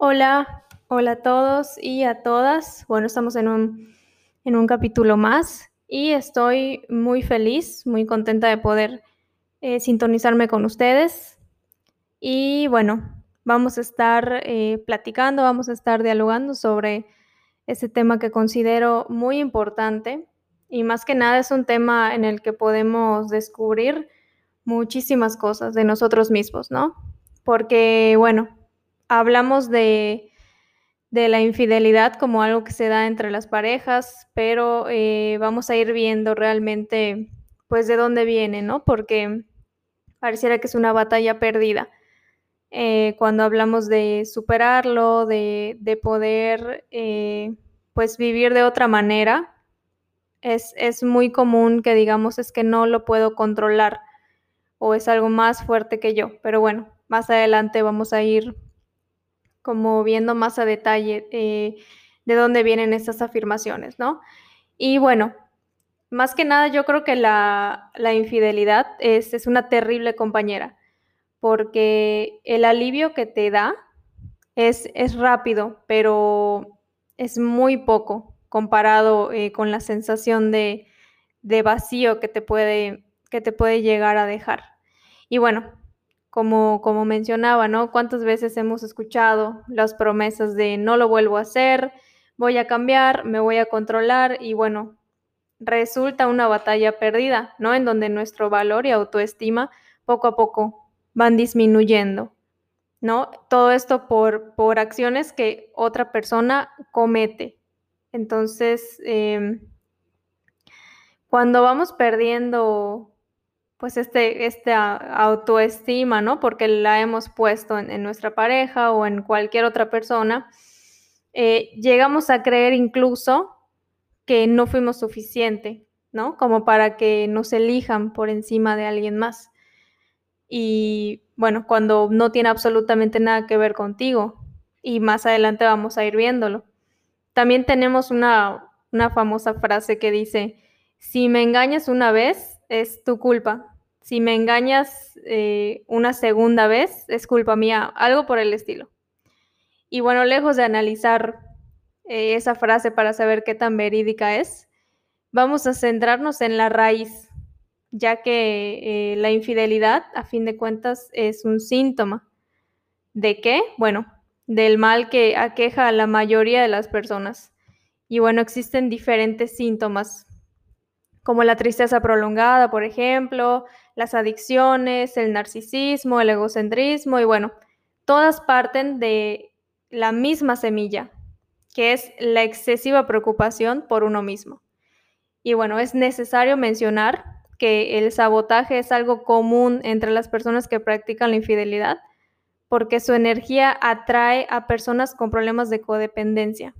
Hola, hola a todos y a todas. Bueno, estamos en un, en un capítulo más y estoy muy feliz, muy contenta de poder eh, sintonizarme con ustedes. Y bueno, vamos a estar eh, platicando, vamos a estar dialogando sobre ese tema que considero muy importante y más que nada es un tema en el que podemos descubrir muchísimas cosas de nosotros mismos, ¿no? Porque, bueno, hablamos de, la infidelidad como algo que se da entre las parejas, pero eh, vamos a ir viendo realmente, pues, de dónde viene, ¿no? Porque pareciera que es una batalla perdida. Eh, cuando hablamos de superarlo, de, de poder, eh, pues, vivir de otra manera, es, es muy común que digamos es que no lo puedo controlar o es algo más fuerte que yo. Pero bueno, más adelante vamos a ir como viendo más a detalle eh, de dónde vienen estas afirmaciones, ¿no? Y bueno, más que nada yo creo que la, infidelidad es, una terrible compañera, porque el alivio que te da es, rápido, pero es muy poco comparado eh, con la sensación de, vacío que te puede llegar a dejar. Y bueno, como, como mencionaba, ¿no? ¿Cuántas veces hemos escuchado las promesas de no lo vuelvo a hacer, voy a cambiar, me voy a controlar y bueno, resulta una batalla perdida, ¿no? En donde nuestro valor y autoestima poco a poco van disminuyendo, ¿no? Todo esto por, por acciones que otra persona comete. Entonces, eh, cuando vamos perdiendo pues este, esta autoestima, ¿no? Porque la hemos puesto en, nuestra pareja o en cualquier otra persona, eh, llegamos a creer incluso que no fuimos suficiente, ¿no? Como para que nos elijan por encima de alguien más. Y bueno, cuando no tiene absolutamente nada que ver contigo, y más adelante vamos a ir viéndolo. También tenemos una, una famosa frase que dice, si me engañas una vez, es tu culpa. Si me engañas eh, una segunda vez, es culpa mía, algo por el estilo. Y bueno, lejos de analizar eh, esa frase para saber qué tan verídica es, vamos a centrarnos en la raíz, ya que eh, la infidelidad, a fin de cuentas, es un síntoma. ¿De qué? Bueno, del mal que aqueja a la mayoría de las personas. Y bueno, existen diferentes síntomas como la tristeza prolongada, por ejemplo, las adicciones, el narcisismo, el egocentrismo y bueno, todas parten de la misma semilla, que es la excesiva preocupación por uno mismo. Y bueno, es necesario mencionar que el sabotaje es algo común entre las personas que practican la infidelidad, porque su energía atrae a personas con problemas de codependencia.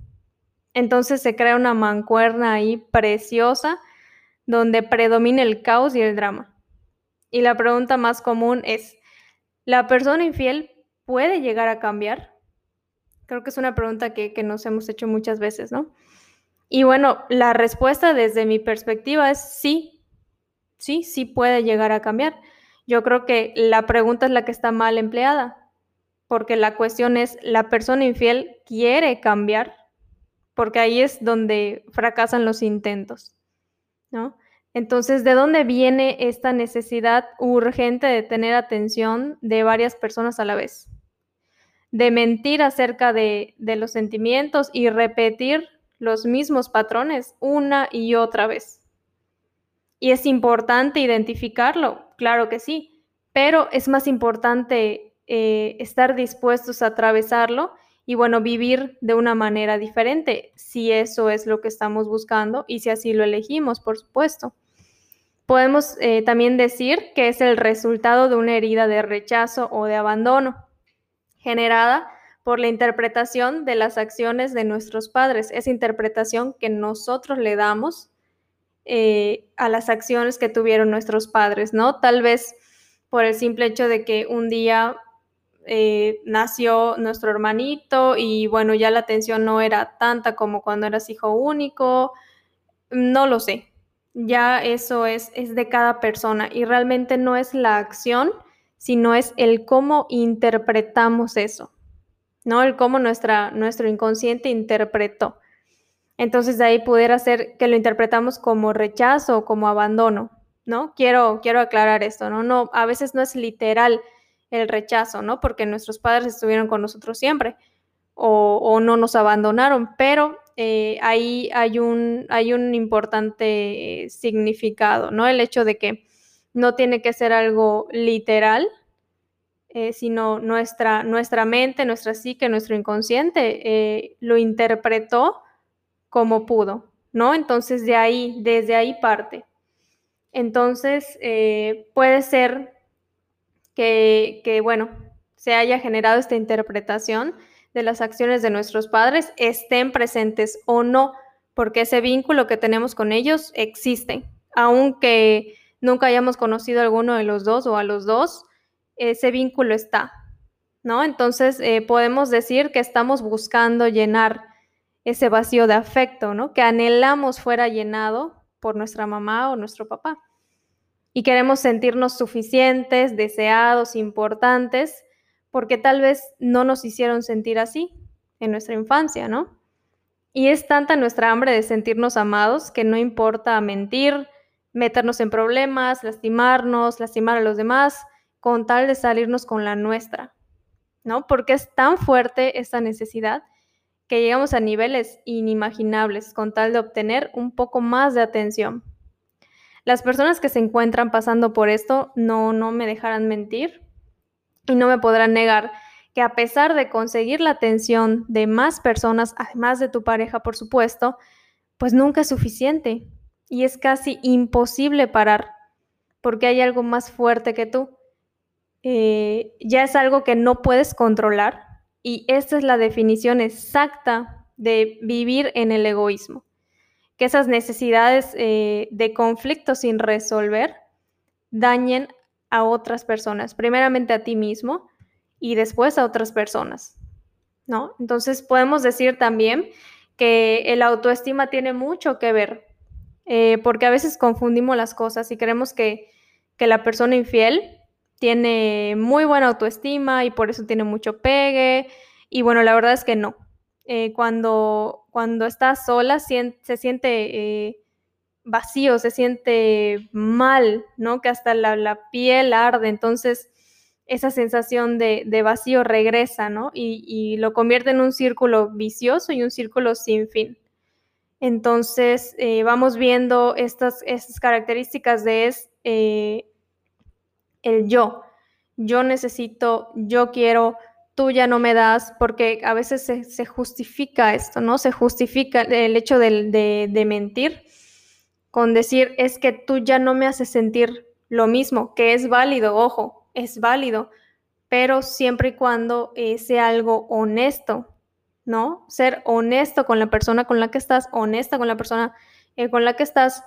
Entonces se crea una mancuerna ahí preciosa donde predomina el caos y el drama. Y la pregunta más común es, ¿la persona infiel puede llegar a cambiar? Creo que es una pregunta que, que nos hemos hecho muchas veces, ¿no? Y bueno, la respuesta desde mi perspectiva es sí, sí, sí puede llegar a cambiar. Yo creo que la pregunta es la que está mal empleada, porque la cuestión es, ¿la persona infiel quiere cambiar? Porque ahí es donde fracasan los intentos. Entonces, ¿de dónde viene esta necesidad urgente de tener atención de varias personas a la vez? De mentir acerca de, de los sentimientos y repetir los mismos patrones una y otra vez. ¿Y es importante identificarlo? Claro que sí, pero es más importante eh, estar dispuestos a atravesarlo y bueno, vivir de una manera diferente, si eso es lo que estamos buscando y si así lo elegimos, por supuesto. Podemos eh, también decir que es el resultado de una herida de rechazo o de abandono, generada por la interpretación de las acciones de nuestros padres, esa interpretación que nosotros le damos eh, a las acciones que tuvieron nuestros padres, ¿no? Tal vez por el simple hecho de que un día eh, nació nuestro hermanito y bueno, ya la atención no era tanta como cuando eras hijo único, no lo sé, ya eso es, es de cada persona y realmente no es la acción, sino es el cómo interpretamos eso. ¿no? El cómo nuestra, nuestro inconsciente interpretó. Entonces de ahí pudiera ser que lo interpretamos como rechazo como abandono, ¿no? Quiero, quiero aclarar esto, ¿no? No, a veces no es literal el rechazo, ¿no? Porque nuestros padres estuvieron con nosotros siempre o, no nos abandonaron, pero eh, ahí hay un, hay un importante significado, ¿no? El hecho de que no tiene que ser algo literal, eh, sino nuestra, nuestra mente, nuestra psique, nuestro inconsciente eh, lo interpretó como pudo, ¿no? Entonces de ahí, desde ahí parte. Entonces puede ser que, bueno, se haya generado esta interpretación de las acciones de nuestros padres estén presentes o no, porque ese vínculo que tenemos con ellos existe, aunque nunca hayamos conocido a alguno de los dos o a los dos, ese vínculo está, ¿no? Entonces eh, podemos decir que estamos buscando llenar ese vacío de afecto, ¿no? Que anhelamos fuera llenado por nuestra mamá o nuestro papá. Y queremos sentirnos suficientes, deseados, importantes, porque tal vez no nos hicieron sentir así en nuestra infancia, ¿no? Y es tanta nuestra hambre de sentirnos amados que no importa mentir, meternos en problemas, lastimarnos, lastimar a los demás, con tal de salirnos con la nuestra, ¿no? Porque es tan fuerte esta necesidad que llegamos a niveles inimaginables con tal de obtener un poco más de atención. Las personas que se encuentran pasando por esto no, no me dejarán mentir, y no me podrán negar que a pesar de conseguir la atención de más personas, además de tu pareja, por supuesto, pues nunca es suficiente y es casi imposible parar porque hay algo más fuerte que tú. Eh, ya es algo que no puedes controlar y esta es la definición exacta de vivir en el egoísmo. Que esas necesidades eh, de conflicto sin resolver dañen a otras personas, primeramente a ti mismo y después a otras personas, ¿no? Entonces podemos decir también que el autoestima tiene mucho que ver, eh, porque a veces confundimos las cosas y creemos que, que la persona infiel tiene muy buena autoestima y por eso tiene mucho pegue, y bueno, la verdad es que no. Eh, cuando, cuando estás sola se siente... Eh, vacío, se siente mal, ¿no? Que hasta la, piel arde, entonces esa sensación de, vacío regresa, ¿no? Y, lo convierte en un círculo vicioso y un círculo sin fin. Entonces, eh, vamos viendo estas, estas, características de es, el yo. Yo necesito, yo quiero, tú ya no me das, porque a veces se, justifica esto, ¿no? Se justifica el hecho de mentir con decir es que tú ya no me haces sentir lo mismo, que es válido, ojo, es válido, pero siempre y cuando sea algo honesto, ¿no? Ser honesto con la persona con la que estás, honesta con la persona eh, con la que estás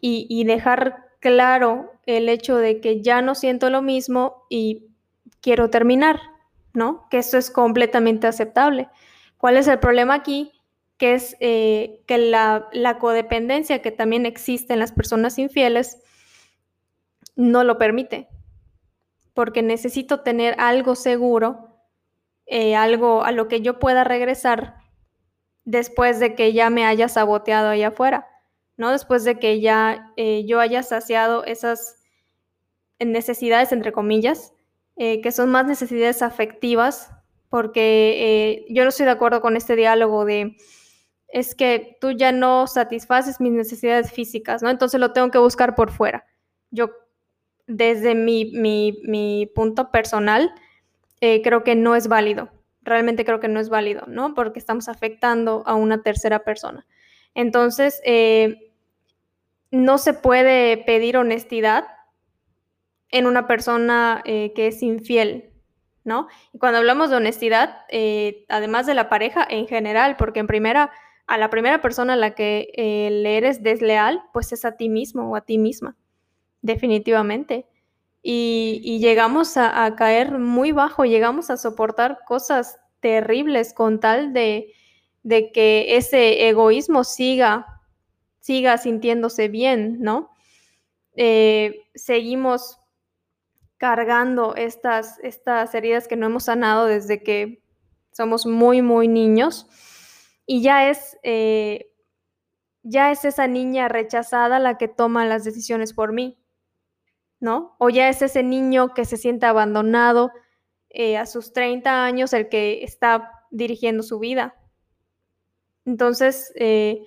y dejar claro el hecho de que ya no siento lo mismo y quiero terminar, ¿no? Que eso es completamente aceptable. ¿Cuál es el problema aquí? que es eh, que la, codependencia que también existe en las personas infieles no lo permite, porque necesito tener algo seguro, eh, algo a lo que yo pueda regresar después de que ya me haya saboteado allá afuera, ¿no? Después de que ya eh, yo haya saciado esas necesidades, entre comillas, que son más necesidades afectivas, porque yo no estoy de acuerdo con este diálogo de es que tú ya no satisfaces mis necesidades físicas, ¿no? Entonces lo tengo que buscar por fuera. Yo, desde mi, punto personal, eh, creo que no es válido. Realmente creo que no es válido, ¿no? Porque estamos afectando a una tercera persona. Entonces, eh, no se puede pedir honestidad en una persona eh, que es infiel, ¿no? Y cuando hablamos de honestidad, además de la pareja en general, porque en primera a la primera persona a la que eh, le eres desleal, pues es a ti mismo o a ti misma, definitivamente. Y, llegamos a, caer muy bajo, llegamos a soportar cosas terribles con tal de, que ese egoísmo siga, siga sintiéndose bien, ¿no? Eh, seguimos cargando estas, estas heridas que no hemos sanado desde que somos muy, muy niños y ya es, eh, ya es esa niña rechazada la que toma las decisiones por mí, ¿no? O ya es ese niño que se siente abandonado eh, a sus 30 años el que está dirigiendo su vida. Entonces, eh,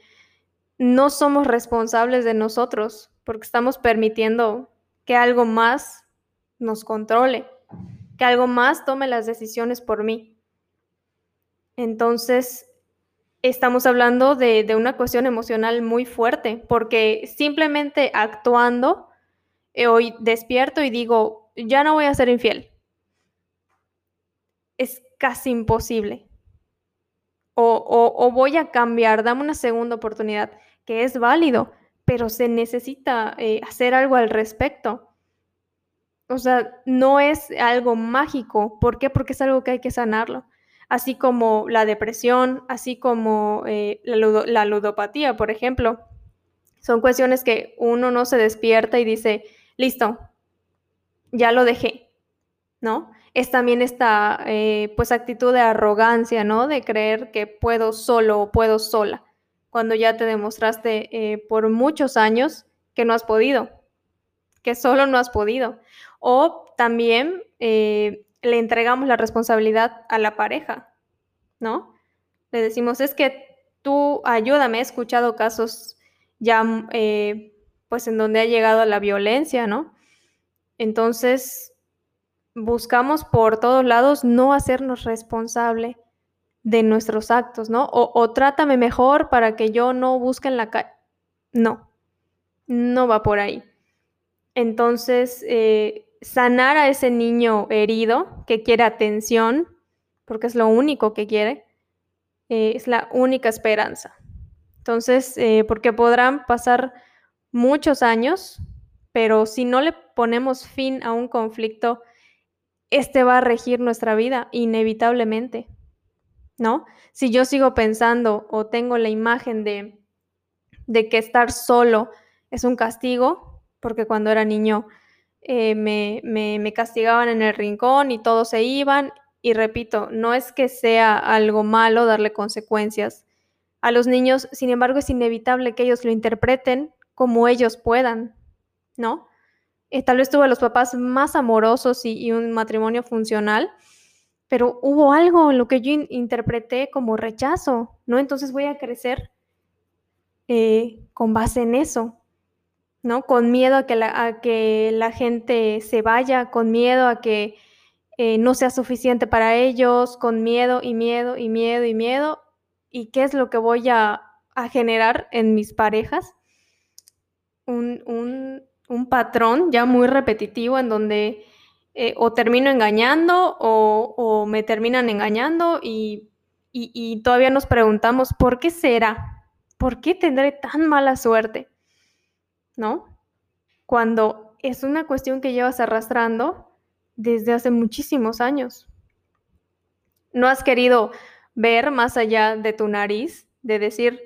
no somos responsables de nosotros porque estamos permitiendo que algo más nos controle, que algo más tome las decisiones por mí. Entonces, estamos hablando de, una cuestión emocional muy fuerte, porque simplemente actuando, eh, hoy despierto y digo, ya no voy a ser infiel. Es casi imposible. O, voy a cambiar, dame una segunda oportunidad, que es válido, pero se necesita eh, hacer algo al respecto. O sea, no es algo mágico. ¿Por qué? Porque es algo que hay que sanarlo. Así como la depresión, así como eh, la, ludopatía, por ejemplo. Son cuestiones que uno no se despierta y dice, listo, ya lo dejé, ¿no? Es también esta, eh, pues, actitud de arrogancia, ¿no? De creer que puedo solo o puedo sola, cuando ya te demostraste eh, por muchos años que no has podido, que solo no has podido. O también eh, le entregamos la responsabilidad a la pareja, ¿no? Le decimos, es que tú ayúdame, he escuchado casos ya, eh, pues en donde ha llegado la violencia, ¿no? Entonces, buscamos por todos lados no hacernos responsable de nuestros actos, ¿no? O, o trátame mejor para que yo no busque en la calle. No, no va por ahí. Entonces, eh, sanar a ese niño herido que quiere atención, porque es lo único que quiere, eh, es la única esperanza. Entonces, eh, porque podrán pasar muchos años, pero si no le ponemos fin a un conflicto, este va a regir nuestra vida inevitablemente, ¿no? Si yo sigo pensando o tengo la imagen de, de que estar solo es un castigo, porque cuando era niño eh, me, castigaban en el rincón y todos se iban. Y repito, no es que sea algo malo darle consecuencias a los niños, sin embargo es inevitable que ellos lo interpreten como ellos puedan, ¿no? Eh, tal vez tuve los papás más amorosos y, un matrimonio funcional, pero hubo algo en lo que yo interpreté como rechazo, ¿no? Entonces voy a crecer eh, con base en eso. ¿No? Con miedo a que la, que la gente se vaya, con miedo a que eh, no sea suficiente para ellos, con miedo y miedo y miedo y miedo. ¿Y qué es lo que voy a, generar en mis parejas? Un, patrón ya muy repetitivo en donde eh, o termino engañando o, me terminan engañando y, y todavía nos preguntamos, ¿por qué será? ¿Por qué tendré tan mala suerte? ¿No? Cuando es una cuestión que llevas arrastrando desde hace muchísimos años. No has querido ver más allá de tu nariz, de decir,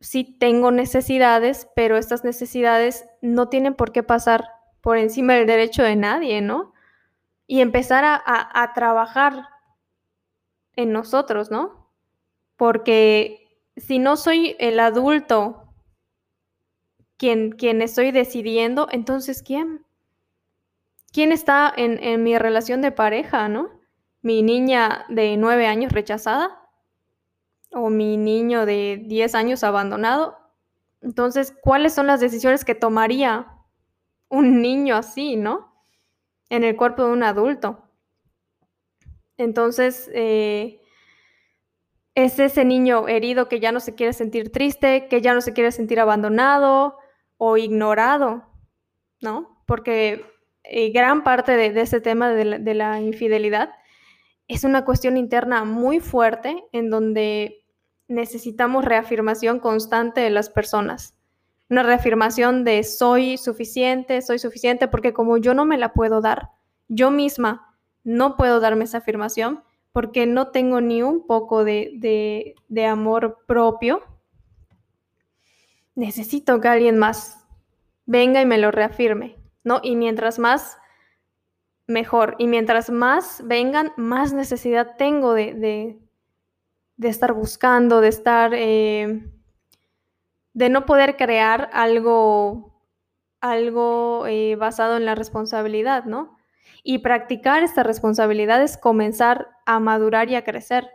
sí tengo necesidades, pero estas necesidades no tienen por qué pasar por encima del derecho de nadie, ¿no? Y empezar a, a trabajar en nosotros, ¿no? Porque si no soy el adulto quien, estoy decidiendo, entonces ¿quién? ¿Quién está en, mi relación de pareja, no? ¿Mi niña de nueve años rechazada? ¿O mi niño de diez años abandonado? Entonces, ¿cuáles son las decisiones que tomaría un niño así, no? En el cuerpo de un adulto. Entonces, eh, es ese niño herido que ya no se quiere sentir triste, que ya no se quiere sentir abandonado, o ignorado, ¿no? Porque eh, gran parte de, ese tema de la, infidelidad es una cuestión interna muy fuerte en donde necesitamos reafirmación constante de las personas. Una reafirmación de soy suficiente, soy suficiente, porque como yo no me la puedo dar, yo misma no puedo darme esa afirmación porque no tengo ni un poco de amor propio, necesito que alguien más venga y me lo reafirme, ¿no? Y mientras más mejor. Y mientras más vengan, más necesidad tengo de, de, estar buscando, de estar, eh, de no poder crear algo, algo eh, basado en la responsabilidad, ¿no? Y practicar esta responsabilidad es comenzar a madurar y a crecer.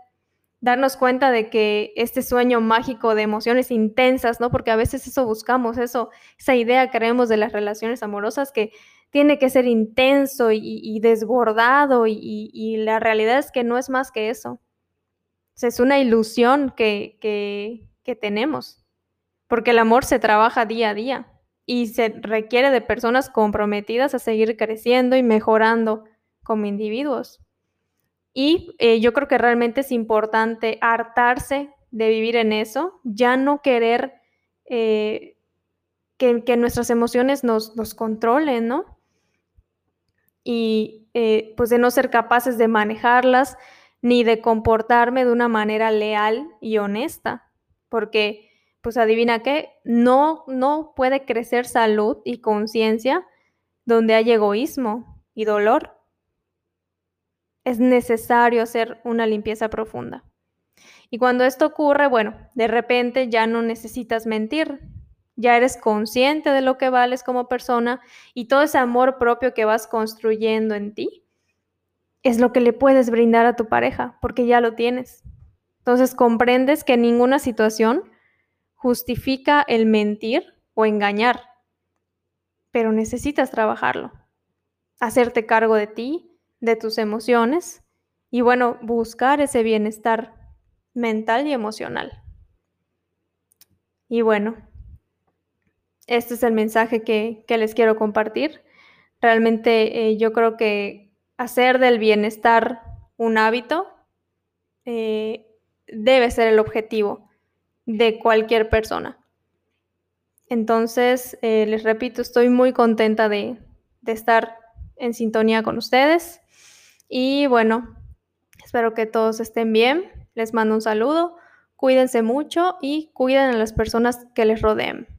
Darnos cuenta de que este sueño mágico de emociones intensas, ¿no? Porque a veces eso buscamos, eso, esa idea creemos de las relaciones amorosas que tiene que ser intenso y, desbordado y, la realidad es que no es más que eso. es una ilusión que, que tenemos, porque el amor se trabaja día a día y se requiere de personas comprometidas a seguir creciendo y mejorando como individuos. Y eh, yo creo que realmente es importante hartarse de vivir en eso, ya no querer eh, que, nuestras emociones nos, controlen, ¿no? Y eh, pues de no ser capaces de manejarlas ni de comportarme de una manera leal y honesta, porque pues adivina qué, no, no puede crecer salud y conciencia donde hay egoísmo y dolor. Es necesario hacer una limpieza profunda. Y cuando esto ocurre, bueno, de repente ya no necesitas mentir, ya eres consciente de lo que vales como persona y todo ese amor propio que vas construyendo en ti es lo que le puedes brindar a tu pareja, porque ya lo tienes. Entonces comprendes que ninguna situación justifica el mentir o engañar, pero necesitas trabajarlo, hacerte cargo de ti, de tus emociones y bueno, buscar ese bienestar mental y emocional. Y bueno, este es el mensaje que, les quiero compartir. Realmente eh, yo creo que hacer del bienestar un hábito eh, debe ser el objetivo de cualquier persona. Entonces, eh, les repito, estoy muy contenta de, de estar en sintonía con ustedes. Y bueno, espero que todos estén bien. Les mando un saludo. Cuídense mucho y cuiden a las personas que les rodeen.